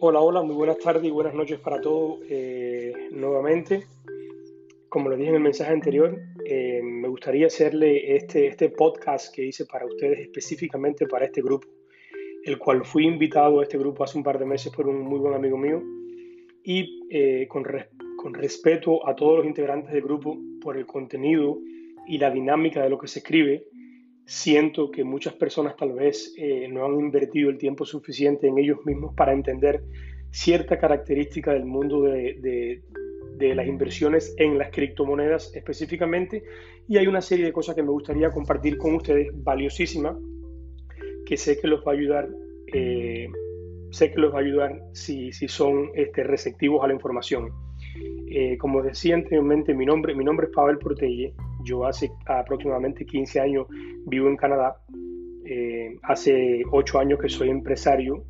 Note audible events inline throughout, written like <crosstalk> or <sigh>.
Hola, hola, muy buenas tardes y buenas noches para todos eh, nuevamente. Como lo dije en el mensaje anterior, eh, me gustaría hacerle este, este podcast que hice para ustedes específicamente para este grupo, el cual fui invitado a este grupo hace un par de meses por un muy buen amigo mío y eh, con, con respeto a todos los integrantes del grupo por el contenido y la dinámica de lo que se escribe, siento que muchas personas tal vez eh, no han invertido el tiempo suficiente en ellos mismos para entender cierta característica del mundo de, las inversiones en las criptomonedas específicamente. Y hay una serie de cosas que me gustaría compartir con ustedes valiosísima que sé que los va a ayudar eh, sé que los va a ayudar si, son este, receptivos a la información. Eh, como decía anteriormente mi nombre mi nombre es Pavel Protelle yo hace aproximadamente 15 años vivo en Canadá. Eh, hace 8 años que soy empresario.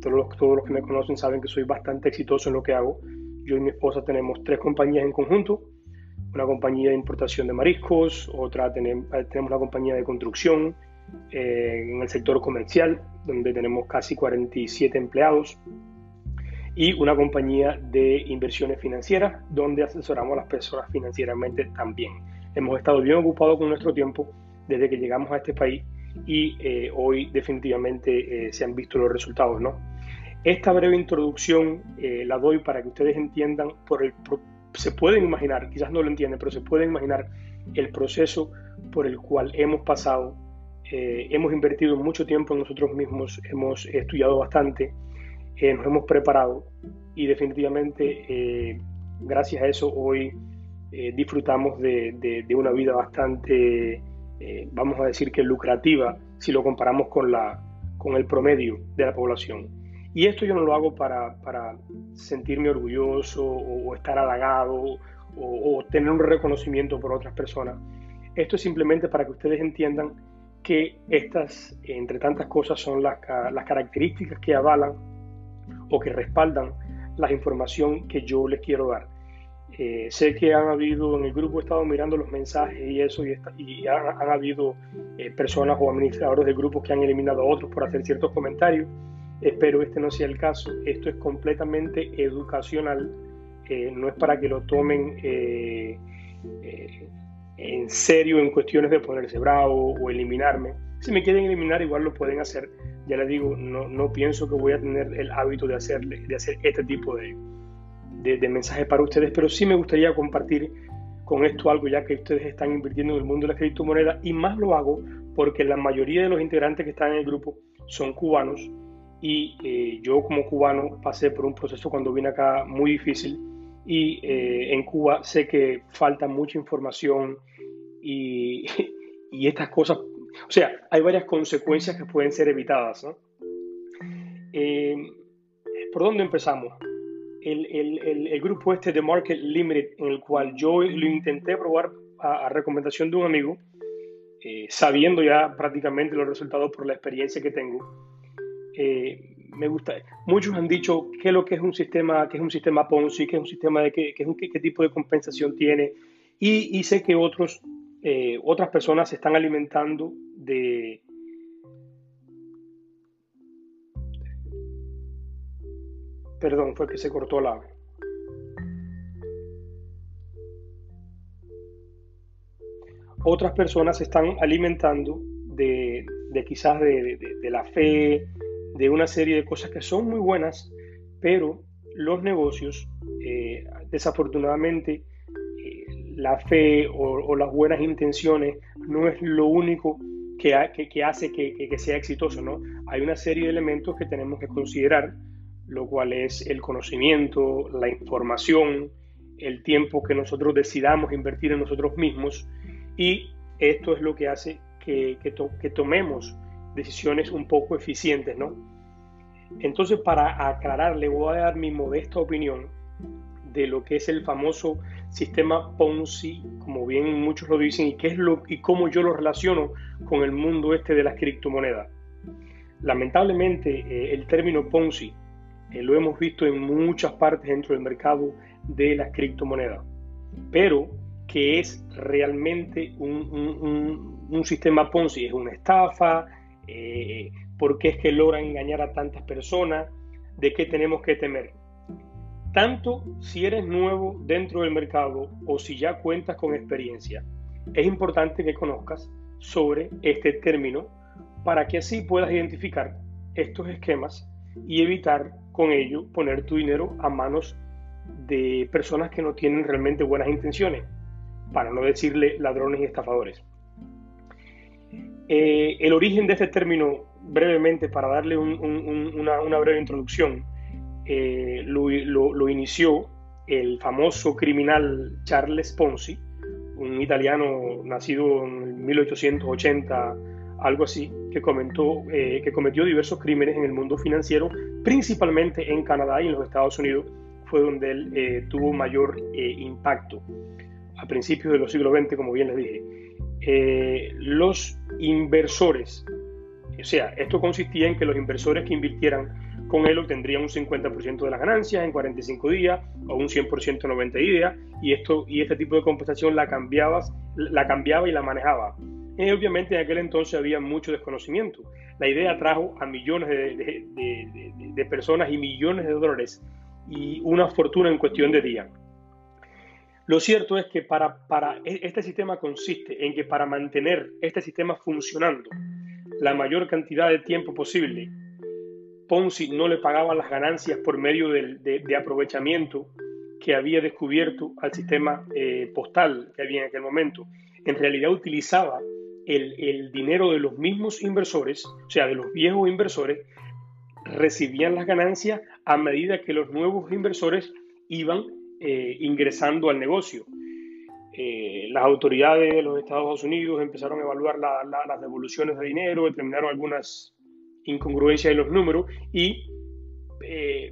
Todos los, que me conocen saben que soy bastante exitoso en lo que hago. Yo y mi esposa tenemos tres compañías en conjunto. Una compañía de importación de mariscos, otra tenemos, tenemos una compañía de construcción eh, en el sector comercial, donde tenemos casi 47 empleados y una compañía de inversiones financieras donde asesoramos a las personas financieramente también. Hemos estado bien ocupados con nuestro tiempo desde que llegamos a este país y eh, hoy definitivamente eh, se han visto los resultados. ¿no? Esta breve introducción eh, la doy para que ustedes entiendan, por el, se pueden imaginar, quizás no lo entienden, pero se pueden imaginar el proceso por el cual hemos pasado. hemos invertido mucho tiempo en nosotros mismos, hemos estudiado bastante, nos hemos preparado y definitivamente gracias a eso hoy eh, disfrutamos de, una vida bastante, eh, vamos a decir que lucrativa, si lo comparamos con, el promedio de la población. Y esto yo no lo hago para, sentirme orgulloso o, estar halagado o, tener un reconocimiento por otras personas. Esto es simplemente para que ustedes entiendan que estas, entre tantas cosas, son las características que avalan o que respaldan la información que yo les quiero dar. Eh, sé que han habido, en el grupo he estado mirando los mensajes y eso, y, han, habido eh, personas o administradores de grupos que han eliminado a otros por hacer ciertos comentarios. Espero este no sea el caso. Esto es completamente educacional, eh, no es para que lo tomen en serio en cuestiones de ponerse bravo o eliminarme. Si me quieren eliminar, igual lo pueden hacer. Ya les digo, no, no pienso que voy a tener el hábito de, hacerle, de hacer este tipo de, de, mensaje para ustedes, pero sí me gustaría compartir con esto algo ya que ustedes están invirtiendo en el mundo de la criptomoneda y más lo hago porque la mayoría de los integrantes que están en el grupo son cubanos y eh, yo como cubano pasé por un proceso cuando vine acá muy difícil y eh, en Cuba sé que falta mucha información y, <laughs> y, estas cosas, o sea, hay varias consecuencias que pueden ser evitadas. Eh, ¿Por dónde empezamos? El, grupo este de Market Limited, en el cual yo lo intenté probar a, recomendación de un amigo, eh, sabiendo ya prácticamente los resultados por la experiencia que tengo. Eh, me gusta. Muchos han dicho qué es lo que es un sistema, que es un sistema Ponzi, qué es un sistema de qué, qué, tipo de compensación tiene. Y, sé que otros, eh, otras personas se están alimentando de, Perdón, fue que se cortó la... Otras personas se están alimentando de, quizás de, la fe, de una serie de cosas que son muy buenas, pero los negocios, eh, desafortunadamente, eh, la fe o, las buenas intenciones no es lo único que, hace que, que, sea exitoso, ¿no? Hay una serie de elementos que tenemos que considerar lo cual es el conocimiento, la información, el tiempo que nosotros decidamos invertir en nosotros mismos y esto es lo que hace que, que, tomemos decisiones un poco eficientes, ¿no? Entonces, para aclarar, le voy a dar mi modesta opinión de lo que es el famoso sistema Ponzi, como bien muchos lo dicen, y qué es lo y cómo yo lo relaciono con el mundo este de las criptomonedas. Lamentablemente, eh, el término Ponzi eh, lo hemos visto en muchas partes dentro del mercado de las criptomonedas, pero que es realmente un, sistema Ponzi, es una estafa, eh, por qué es que logra engañar a tantas personas. de qué tenemos que temer. Tanto si eres nuevo dentro del mercado o si ya cuentas con experiencia, es importante que conozcas sobre este término para que así puedas identificar estos esquemas y evitar con ello poner tu dinero a manos de personas que no tienen realmente buenas intenciones, para no decirle ladrones y estafadores. Eh, el origen de este término, brevemente, para darle una, breve introducción, eh, lo, inició el famoso criminal Charles Ponzi, un italiano nacido en 1880, algo así, que, comentó, eh, que cometió diversos crímenes en el mundo financiero, principalmente en Canadá y en los Estados Unidos, fue donde él eh, tuvo mayor eh, impacto. A principios de los siglos XX, como bien les dije, los inversores, o sea, esto consistía en que los inversores que invirtieran con él obtendrían un 50% de las ganancias en 45 días o un 100% en 90 días y, esto, y este tipo de compensación la, cambiabas, la cambiaba y la manejaba. Y obviamente en aquel entonces había mucho desconocimiento. La idea trajo a millones de, de, de personas y millones de dólares y una fortuna en cuestión de días. Lo cierto es que para, para, e, este sistema consiste en que para mantener este sistema funcionando la mayor cantidad de tiempo posible, Ponzi no le pagaba las ganancias por medio de, aprovechamiento que había descubierto al sistema eh, postal que había en aquel momento. En realidad utilizaba el, dinero de los mismos inversores, o sea, de los viejos inversores, recibían las ganancias a medida que los nuevos inversores iban eh, ingresando al negocio. Eh, las autoridades de los Estados Unidos empezaron a evaluar las devoluciones de dinero, determinaron algunas incongruencias en los números y eh,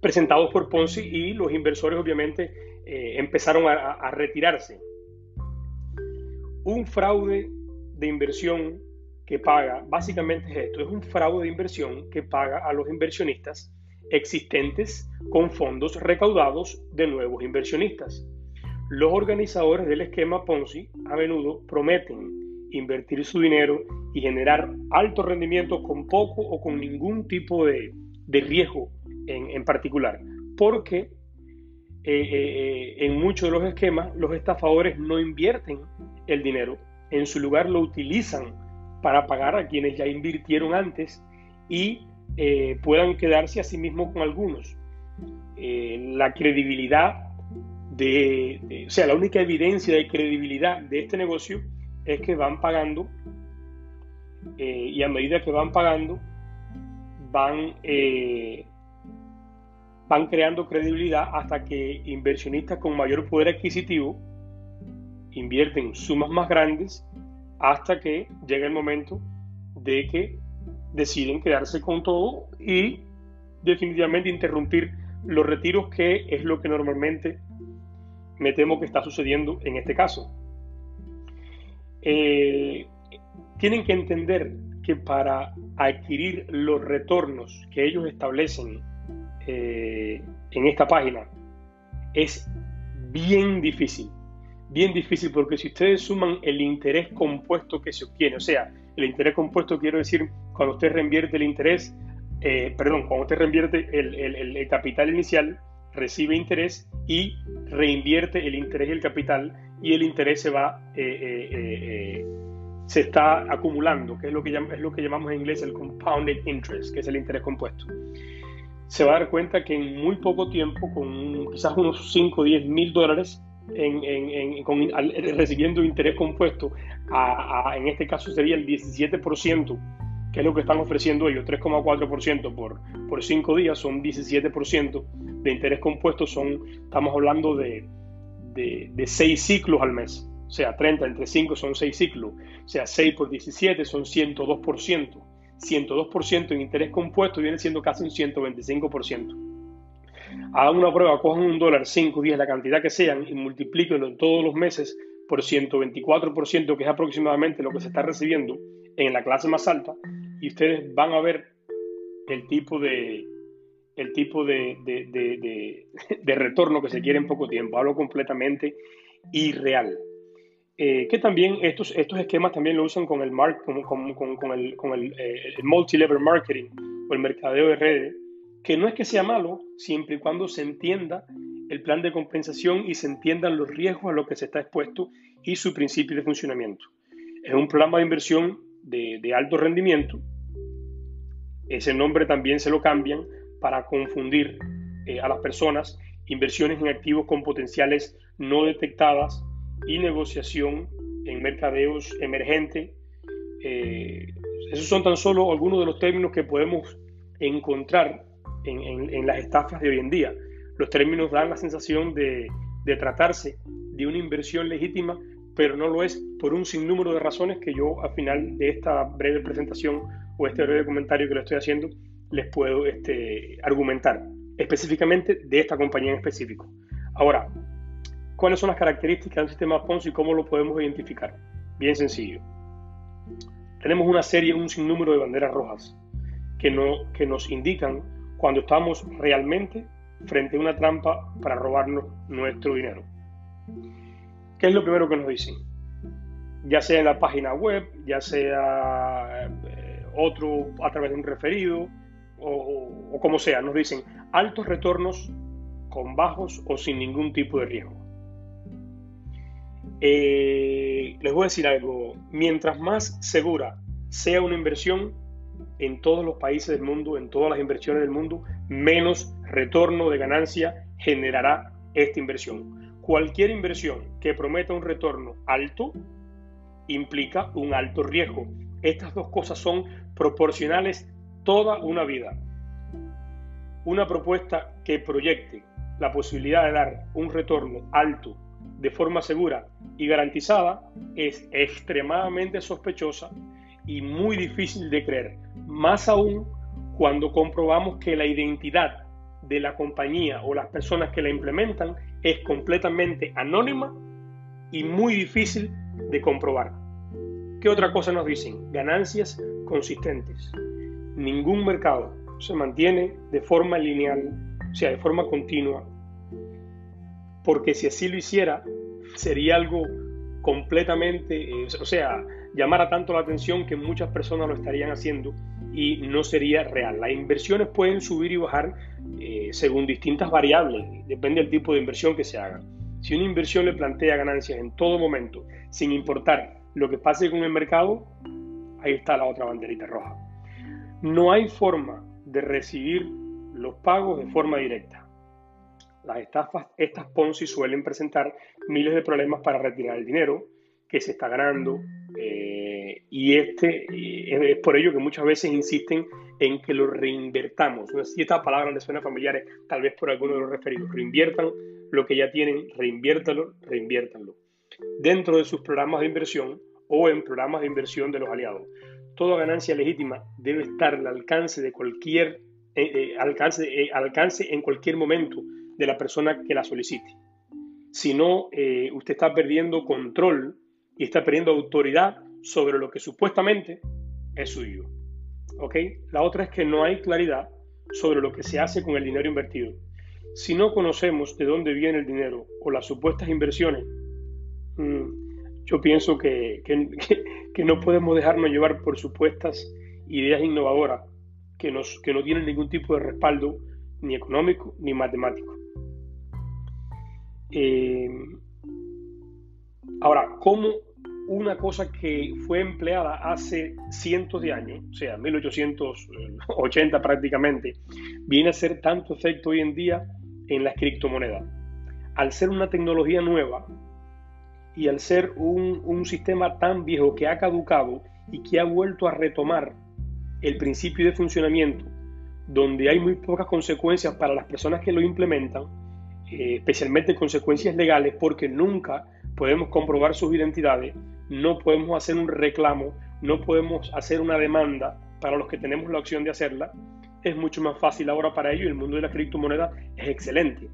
presentados por Ponzi y los inversores obviamente empezaron a retirarse. Un fraude de inversión que paga, básicamente es esto, es un fraude de inversión que paga a los inversionistas existentes con fondos recaudados de nuevos inversionistas. Los organizadores del esquema Ponzi a menudo prometen invertir su dinero y generar alto rendimiento con poco o con ningún tipo de, riesgo en, particular, porque eh, eh, eh, en muchos de los esquemas los estafadores no invierten el dinero, en su lugar lo utilizan para pagar a quienes ya invirtieron antes y eh, puedan quedarse a sí mismos con algunos. Eh, la credibilidad de, o sea, la única evidencia de credibilidad de este negocio es que van pagando eh, y a medida que van pagando van, van creando credibilidad hasta que inversionistas con mayor poder adquisitivo invierten sumas más grandes hasta que llega el momento de que deciden quedarse con todo y definitivamente interrumpir los retiros, que es lo que normalmente me temo que está sucediendo en este caso. Eh, tienen que entender que para adquirir los retornos que ellos establecen eh, en esta página es bien difícil bien difícil porque si ustedes suman el interés compuesto que se obtiene, o sea, el interés compuesto quiero decir cuando usted reinvierte el interés, eh, perdón, cuando usted reinvierte el, capital inicial, recibe interés y reinvierte el interés y el capital y el interés se va, eh, eh, se está acumulando, que es lo que, es lo que llamamos en inglés el compounded interest, que es el interés compuesto. Se va a dar cuenta que en muy poco tiempo, con quizás unos 5 o 10 mil dólares, recibiendo interés compuesto, en este caso sería el 17%, que es lo que están ofreciendo ellos, 3,4% por, por 5 días, son 17% de interés compuesto, son, estamos hablando de, de, de 6 ciclos al mes, o sea, 30 entre 5 son 6 ciclos, o sea, 6 por 17 son 102%. 102% en interés compuesto viene siendo casi un 125% hagan una prueba, cojan un dólar, 5, 10, la cantidad que sean y multiplíquenlo todos los meses por 124%, que es aproximadamente lo que se está recibiendo en la clase más alta, y ustedes van a ver el tipo de, el tipo de, de, <laughs> retorno que se quiere en poco tiempo. Hablo completamente irreal. Eh, que también estos, estos esquemas también lo usan con el, con, con, con, el, con el, eh, el multi-level marketing o el mercadeo de redes que no es que sea malo, siempre y cuando se entienda el plan de compensación y se entiendan los riesgos a los que se está expuesto y su principio de funcionamiento. Es un programa de inversión de, alto rendimiento. Ese nombre también se lo cambian para confundir eh, a las personas inversiones en activos con potenciales no detectadas y negociación en mercadeos emergentes. Eh, esos son tan solo algunos de los términos que podemos encontrar en, las estafas de hoy en día. Los términos dan la sensación de, de tratarse de una inversión legítima, pero no lo es por un sinnúmero de razones que yo al final de esta breve presentación o este breve comentario que le estoy haciendo les puedo este, argumentar específicamente de esta compañía en específico. Ahora, ¿cuáles son las características del sistema Ponzi y cómo lo podemos identificar? Bien sencillo. Tenemos una serie, un sinnúmero de banderas rojas que, no, que nos indican cuando estamos realmente frente a una trampa para robarnos nuestro dinero. ¿Qué es lo primero que nos dicen? Ya sea en la página web, ya sea eh, otro a través de un referido o, como sea, nos dicen altos retornos con bajos o sin ningún tipo de riesgo. Eh, les voy a decir algo, mientras más segura sea una inversión, en todos los países del mundo, en todas las inversiones del mundo, menos retorno de ganancia generará esta inversión. Cualquier inversión que prometa un retorno alto implica un alto riesgo. Estas dos cosas son proporcionales toda una vida. Una propuesta que proyecte la posibilidad de dar un retorno alto de forma segura y garantizada es extremadamente sospechosa y muy difícil de creer, más aún cuando comprobamos que la identidad de la compañía o las personas que la implementan es completamente anónima y muy difícil de comprobar. ¿Qué otra cosa nos dicen? Ganancias consistentes. Ningún mercado se mantiene de forma lineal, o sea, de forma continua, porque si así lo hiciera, sería algo completamente, eh, o sea, llamara tanto la atención que muchas personas lo estarían haciendo y no sería real. Las inversiones pueden subir y bajar eh, según distintas variables, depende del tipo de inversión que se haga. Si una inversión le plantea ganancias en todo momento, sin importar lo que pase con el mercado, ahí está la otra banderita roja. No hay forma de recibir los pagos de forma directa. Las estafas, estas Ponzi suelen presentar miles de problemas para retirar el dinero que se está ganando, eh, y este es por ello que muchas veces insisten en que lo reinvertamos. No sé si estas palabras les suenan familiares, tal vez por alguno de los referidos. Reinviertan lo que ya tienen, reinviértanlo, reinviértanlo. Dentro de sus programas de inversión o en programas de inversión de los aliados. Toda ganancia legítima debe estar al alcance de cualquier eh, eh, alcance, alcance en cualquier momento de la persona que la solicite. Si no, usted está perdiendo control y está perdiendo autoridad sobre lo que supuestamente es suyo. ¿Ok? La otra es que no hay claridad sobre lo que se hace con el dinero invertido. Si no conocemos de dónde viene el dinero o las supuestas inversiones, mm, yo pienso que, que, no podemos dejarnos llevar por supuestas ideas innovadoras que, que no tienen ningún tipo de respaldo ni económico ni matemático. Eh, Ahora, ¿cómo una cosa que fue empleada hace cientos de años, o sea, 1880 prácticamente, viene a ser tanto efecto hoy en día en las criptomonedas? Al ser una tecnología nueva y al ser un, sistema tan viejo que ha caducado y que ha vuelto a retomar el principio de funcionamiento, donde hay muy pocas consecuencias para las personas que lo implementan, eh, especialmente consecuencias legales, porque nunca podemos comprobar sus identidades, no podemos hacer un reclamo, no podemos hacer una demanda para los que tenemos la opción de hacerla, es mucho más fácil ahora para ellos. El mundo de la criptomoneda es excelente.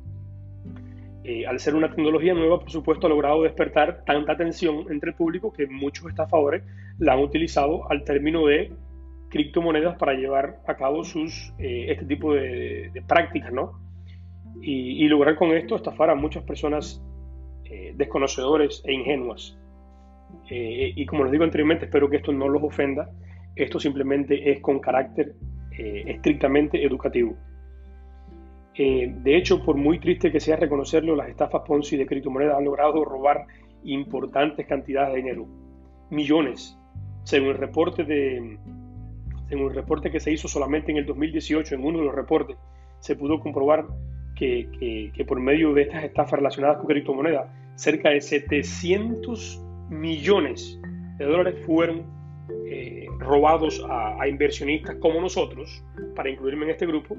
Eh, al ser una tecnología nueva, por supuesto, ha logrado despertar tanta atención entre el público que muchos estafadores la han utilizado al término de criptomonedas para llevar a cabo sus, eh, este tipo de, prácticas, ¿no? Y, y, lograr con esto estafar a muchas personas eh, desconocedores e ingenuas. Eh, y como les digo anteriormente, espero que esto no los ofenda. Esto simplemente es con carácter eh, estrictamente educativo. Eh, de hecho, por muy triste que sea reconocerlo, las estafas Ponzi de criptomonedas han logrado robar importantes cantidades de dinero, millones, según el reporte de, según el reporte que se hizo solamente en el 2018, en uno de los reportes, se pudo comprobar que, que, por medio de estas estafas relacionadas con criptomonedas, cerca de 700 millones de dólares fueron eh, robados a, inversionistas como nosotros, para incluirme en este grupo,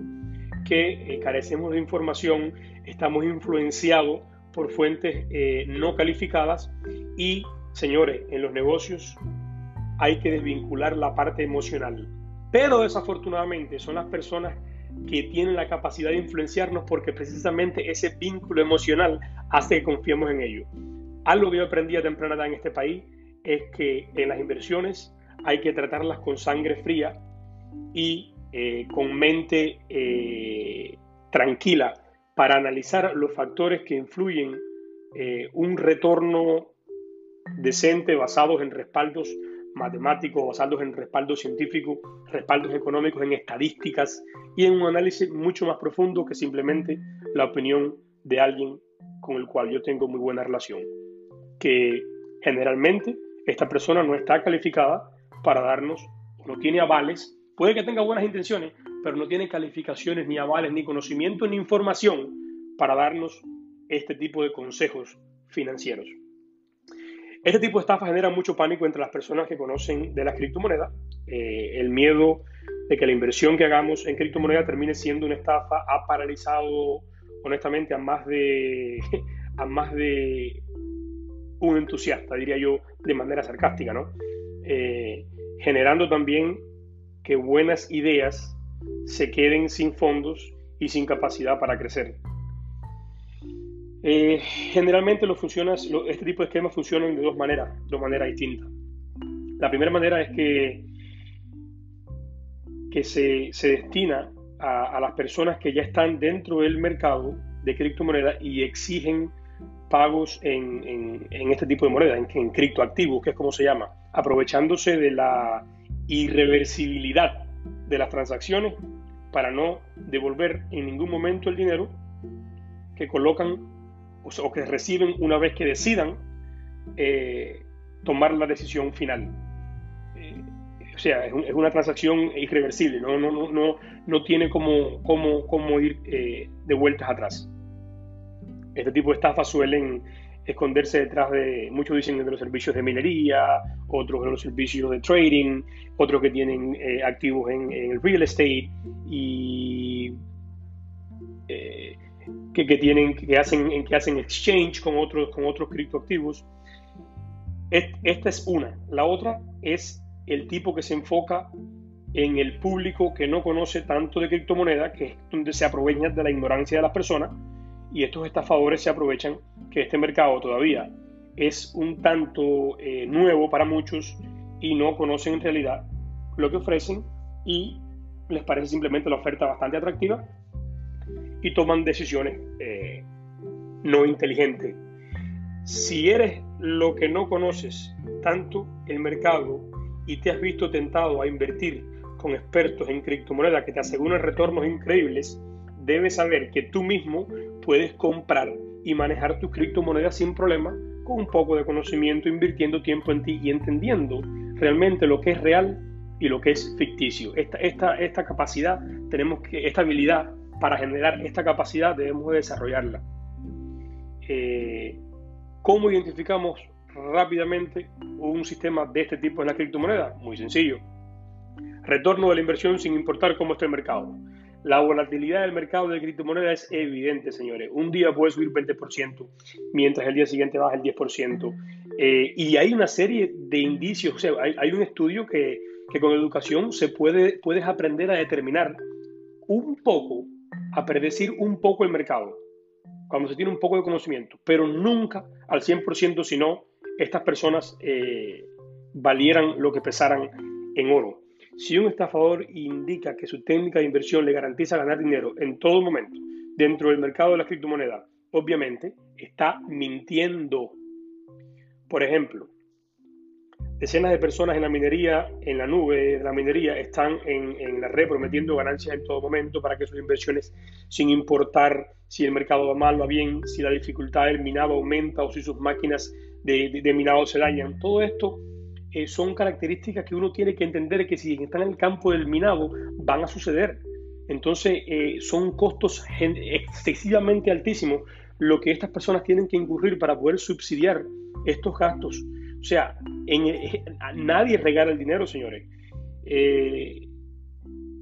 que eh, carecemos de información, estamos influenciados por fuentes eh, no calificadas y, señores, en los negocios hay que desvincular la parte emocional. Pero desafortunadamente son las personas que tienen la capacidad de influenciarnos porque precisamente ese vínculo emocional hace que confiemos en ello. Algo que yo aprendí a temprana edad en este país es que en las inversiones hay que tratarlas con sangre fría y eh, con mente eh, tranquila para analizar los factores que influyen eh, un retorno decente basados en respaldos matemáticos, basados en respaldos científicos, respaldos económicos, en estadísticas y en un análisis mucho más profundo que simplemente la opinión de alguien con el cual yo tengo muy buena relación. Que generalmente esta persona no está calificada para darnos, no tiene avales, puede que tenga buenas intenciones, pero no tiene calificaciones, ni avales, ni conocimiento, ni información para darnos este tipo de consejos financieros. Este tipo de estafa genera mucho pánico entre las personas que conocen de la criptomoneda. Eh, el miedo de que la inversión que hagamos en criptomoneda termine siendo una estafa ha paralizado, honestamente, a más de, <laughs> a más de un entusiasta, diría yo, de manera sarcástica, ¿no? Eh, generando también que buenas ideas se queden sin fondos y sin capacidad para crecer. Eh, generalmente lo funcionas, este tipo de esquemas funcionan de dos maneras, dos maneras distintas. La primera manera es que, que se, destina a, las personas que ya están dentro del mercado de criptomonedas y exigen pagos en, este tipo de moneda, en, en criptoactivos, que es como se llama, aprovechándose de la irreversibilidad de las transacciones para no devolver en ningún momento el dinero que colocan o que reciben una vez que decidan eh, tomar la decisión final. Eh, o sea, es, una transacción irreversible, no, no, no, no, no tiene como, como, ir eh, de vueltas atrás. Este tipo de estafas suelen esconderse detrás de, muchos dicen de los servicios de minería, otros de los servicios de trading, otros que tienen activos en, el real estate y que, tienen, que hacen, que hacen exchange con otros, con otros criptoactivos. Esta es una. La otra es el tipo que se enfoca en el público que no conoce tanto de criptomoneda, que es donde se aprovecha de la ignorancia de las personas, y estos estafadores se aprovechan que este mercado todavía es un tanto eh, nuevo para muchos y no conocen en realidad lo que ofrecen y les parece simplemente la oferta bastante atractiva y toman decisiones eh, no inteligentes. Si eres lo que no conoces tanto el mercado y te has visto tentado a invertir con expertos en criptomonedas que te aseguran retornos increíbles, debes saber que tú mismo puedes comprar y manejar tus criptomonedas sin problema con un poco de conocimiento, invirtiendo tiempo en ti y entendiendo realmente lo que es real y lo que es ficticio. Esta, esta, esta capacidad, tenemos que, esta habilidad para generar esta capacidad debemos desarrollarla. Eh, ¿Cómo identificamos rápidamente un sistema de este tipo en la criptomoneda? Muy sencillo. Retorno de la inversión sin importar cómo esté el mercado. La volatilidad del mercado de criptomonedas es evidente, señores. Un día puede subir 20%, mientras el día siguiente baja el 10%. Eh, y hay una serie de indicios, o sea, hay, un estudio que, que, con educación se puede, puedes aprender a determinar un poco a predecir un poco el mercado, cuando se tiene un poco de conocimiento, pero nunca al 100% si no estas personas eh, valieran lo que pesaran en oro. Si un estafador indica que su técnica de inversión le garantiza ganar dinero en todo momento dentro del mercado de la criptomoneda, obviamente está mintiendo. Por ejemplo, Decenas de personas en la minería, en la nube de la minería, están en, la red prometiendo ganancias en todo momento para que sus inversiones, sin importar si el mercado va mal, va bien, si la dificultad del minado aumenta o si sus máquinas de, minado se dañan. Todo esto eh, son características que uno tiene que entender que si están en el campo del minado van a suceder. Entonces eh, son costos excesivamente altísimos lo que estas personas tienen que incurrir para poder subsidiar estos gastos. O sea, en, eh, nadie regala el dinero, señores. Eh,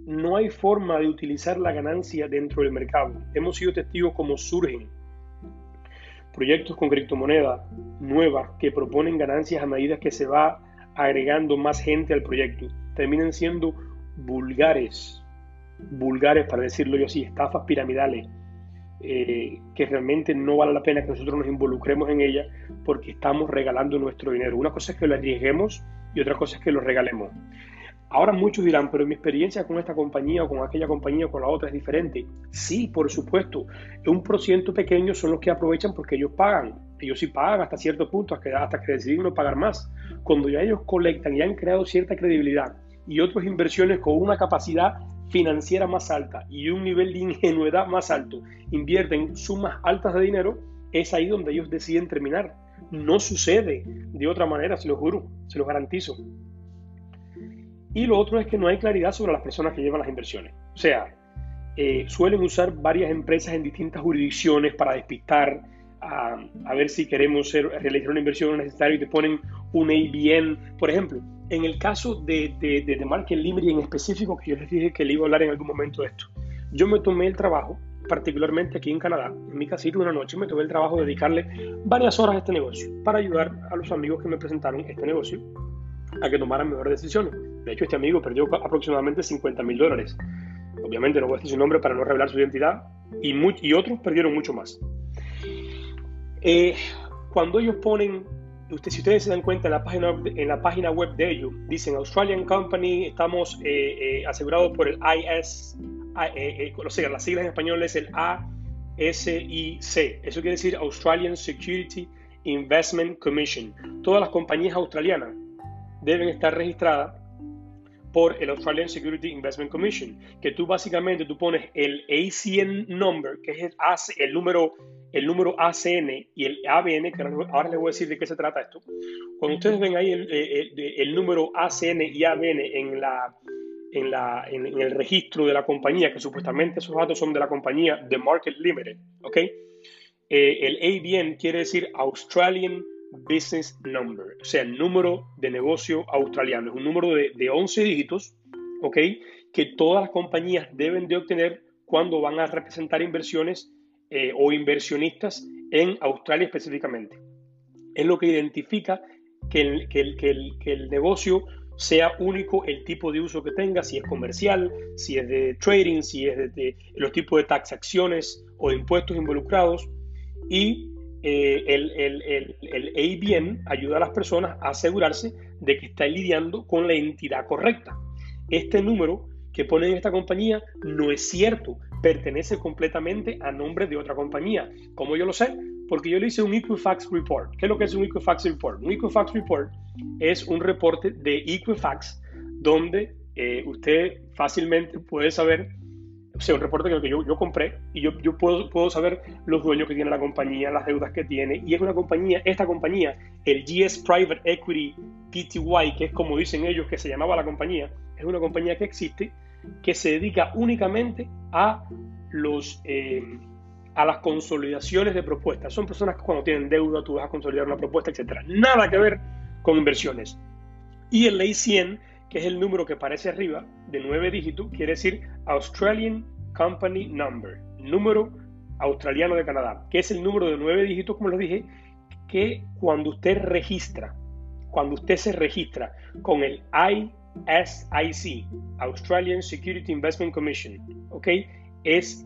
no hay forma de utilizar la ganancia dentro del mercado. Hemos sido testigos cómo surgen proyectos con criptomoneda nuevas que proponen ganancias a medida que se va agregando más gente al proyecto. Terminan siendo vulgares, vulgares para decirlo yo así, estafas piramidales eh, que realmente no vale la pena que nosotros nos involucremos en ella porque estamos regalando nuestro dinero. Una cosa es que lo arriesguemos y otra cosa es que lo regalemos. Ahora muchos dirán, pero mi experiencia con esta compañía o con aquella compañía o con la otra es diferente. Sí, por supuesto. Un porciento pequeño son los que aprovechan porque ellos pagan. Ellos sí pagan hasta cierto punto, hasta que, hasta que deciden no pagar más. Cuando ya ellos colectan y han creado cierta credibilidad y otras inversiones con una capacidad financiera más alta y un nivel de ingenuidad más alto invierten sumas altas de dinero, es ahí donde ellos deciden terminar. No sucede de otra manera, se lo juro, se lo garantizo. Y lo otro es que no hay claridad sobre las personas que llevan las inversiones. O sea, eh, suelen usar varias empresas en distintas jurisdicciones para despistar, a, ver si queremos realizar una inversión necesaria y te ponen un ABN, por ejemplo. En el caso de, de, de, Market Limerick en específico, que yo les dije que le iba a hablar en algún momento de esto, yo me tomé el trabajo, particularmente aquí en Canadá, en mi casita una noche, me tomé el trabajo de dedicarle varias horas a este negocio para ayudar a los amigos que me presentaron este negocio a que tomaran mejores decisiones. De hecho, este amigo perdió aproximadamente 50 mil dólares. Obviamente no voy a decir su nombre para no revelar su identidad y, y otros perdieron mucho más. Eh, cuando ellos ponen si ustedes se dan cuenta en la página, en la página web de ellos, dicen Australian Company, estamos eh, eh, asegurados por el IS, eh, o sea, las siglas en español es el ASIC. Eso quiere decir Australian Security Investment Commission. Todas las compañías australianas deben estar registradas por el Australian Security Investment Commission, que tú básicamente tú pones el ACN number, que es el, el número el número ACN y el ABN, que ahora les voy a decir de qué se trata esto. Cuando ustedes ven ahí el, número ACN y ABN en, la, en, la, en, el registro de la compañía, que supuestamente esos datos son de la compañía The Market Limited, ¿ok? Eh, el ABN quiere decir Australian Business Number, o sea, el número de negocio australiano. Es un número de, de 11 dígitos, ¿ok? Que todas las compañías deben de obtener cuando van a representar inversiones eh, o inversionistas en Australia específicamente. Es lo que identifica que el, que, el, que, el, negocio sea único el tipo de uso que tenga, si es comercial, si es de trading, si es de, los tipos de taxaciones o impuestos involucrados. Y eh, el, el, el, ABN ayuda a las personas a asegurarse de que está lidiando con la entidad correcta. Este número que pone en esta compañía no es cierto pertenece completamente a nombre de otra compañía. ¿Cómo yo lo sé? Porque yo le hice un Equifax Report. ¿Qué es lo que es un Equifax Report? Un Equifax Report es un reporte de Equifax donde eh, usted fácilmente puede saber, o sea, un reporte que yo, compré y yo, yo puedo, puedo saber los dueños que tiene la compañía, las deudas que tiene. Y es una compañía, esta compañía, el GS Private Equity PTY, que es como dicen ellos que se llamaba la compañía, es una compañía que existe que se dedica únicamente a, los, eh, a las consolidaciones de propuestas. Son personas que cuando tienen deuda tú vas a consolidar una propuesta, etc. Nada que ver con inversiones. Y el ley 100, que es el número que aparece arriba, de nueve dígitos, quiere decir Australian Company Number, número australiano de Canadá, que es el número de nueve dígitos, como les dije, que cuando usted registra, cuando usted se registra con el I SIC, Australian Security Investment Commission, ¿ok? Es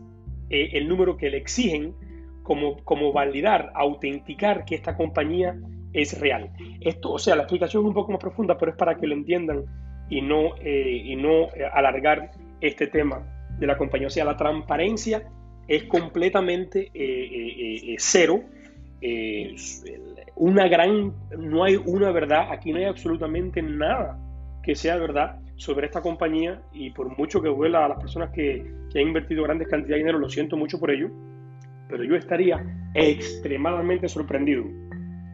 eh, el número que le exigen como, como validar, autenticar que esta compañía es real. Esto, o sea, la explicación es un poco más profunda, pero es para que lo entiendan y no, eh, y no eh, alargar este tema de la compañía. O sea, la transparencia es completamente cero eh, una gran, no hay una verdad, aquí no hay absolutamente nada que sea verdad sobre esta compañía y por mucho que duela a las personas que, que han invertido grandes cantidades de dinero, lo siento mucho por ello, pero yo estaría extremadamente sorprendido.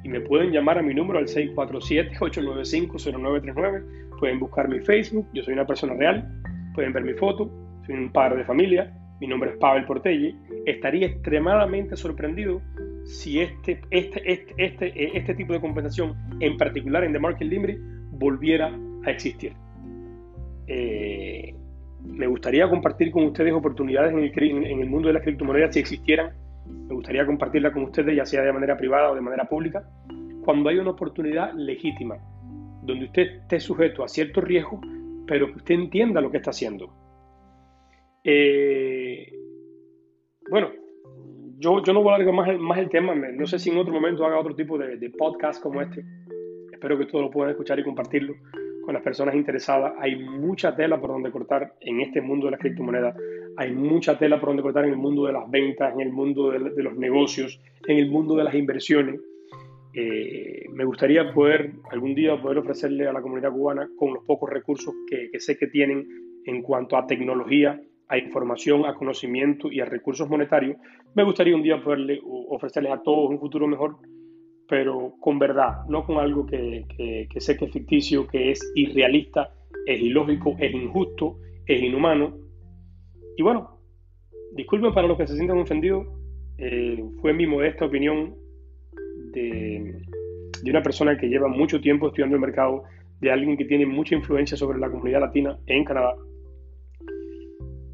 Y me pueden llamar a mi número al 647-895-0939, pueden buscar mi Facebook, yo soy una persona real, pueden ver mi foto, soy un padre de familia, mi nombre es Pavel Portelli, estaría extremadamente sorprendido si este, este, este, este, este tipo de compensación, en particular en The Market Limit, volviera a existir. Eh, me gustaría compartir con ustedes oportunidades en el, mundo de las criptomonedas si existieran. Me gustaría compartirla con ustedes, ya sea de manera privada o de manera pública, cuando hay una oportunidad legítima, donde usted esté sujeto a ciertos riesgos, pero que usted entienda lo que está haciendo. Eh, bueno, yo, yo no voy a alargar más, más el tema, no sé si en otro momento haga otro tipo de, de podcast como este. Espero que todos lo puedan escuchar y compartirlo con las personas interesadas. Hay mucha tela por donde cortar en este mundo de las criptomonedas. Hay mucha tela por donde cortar en el mundo de las ventas, en el mundo de, los negocios, en el mundo de las inversiones. Eh, me gustaría poder algún día poder ofrecerle a la comunidad cubana con los pocos recursos que, que sé que tienen en cuanto a tecnología, a información, a conocimiento y a recursos monetarios. Me gustaría un día poderle ofrecerles a todos un futuro mejor pero con verdad, no con algo que, sé que es ficticio, que es irrealista, es ilógico, es injusto, es inhumano. Y bueno, disculpen para los que se sientan ofendidos, eh, fue mi modesta opinión de, de una persona que lleva mucho tiempo estudiando el mercado, de alguien que tiene mucha influencia sobre la comunidad latina en Canadá.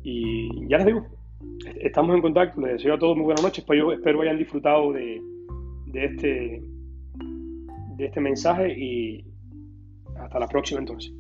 Y ya les digo, estamos en contacto, les deseo a todos muy buenas noches, espero, espero hayan disfrutado de, de este, de este mensaje y hasta la próxima entonces.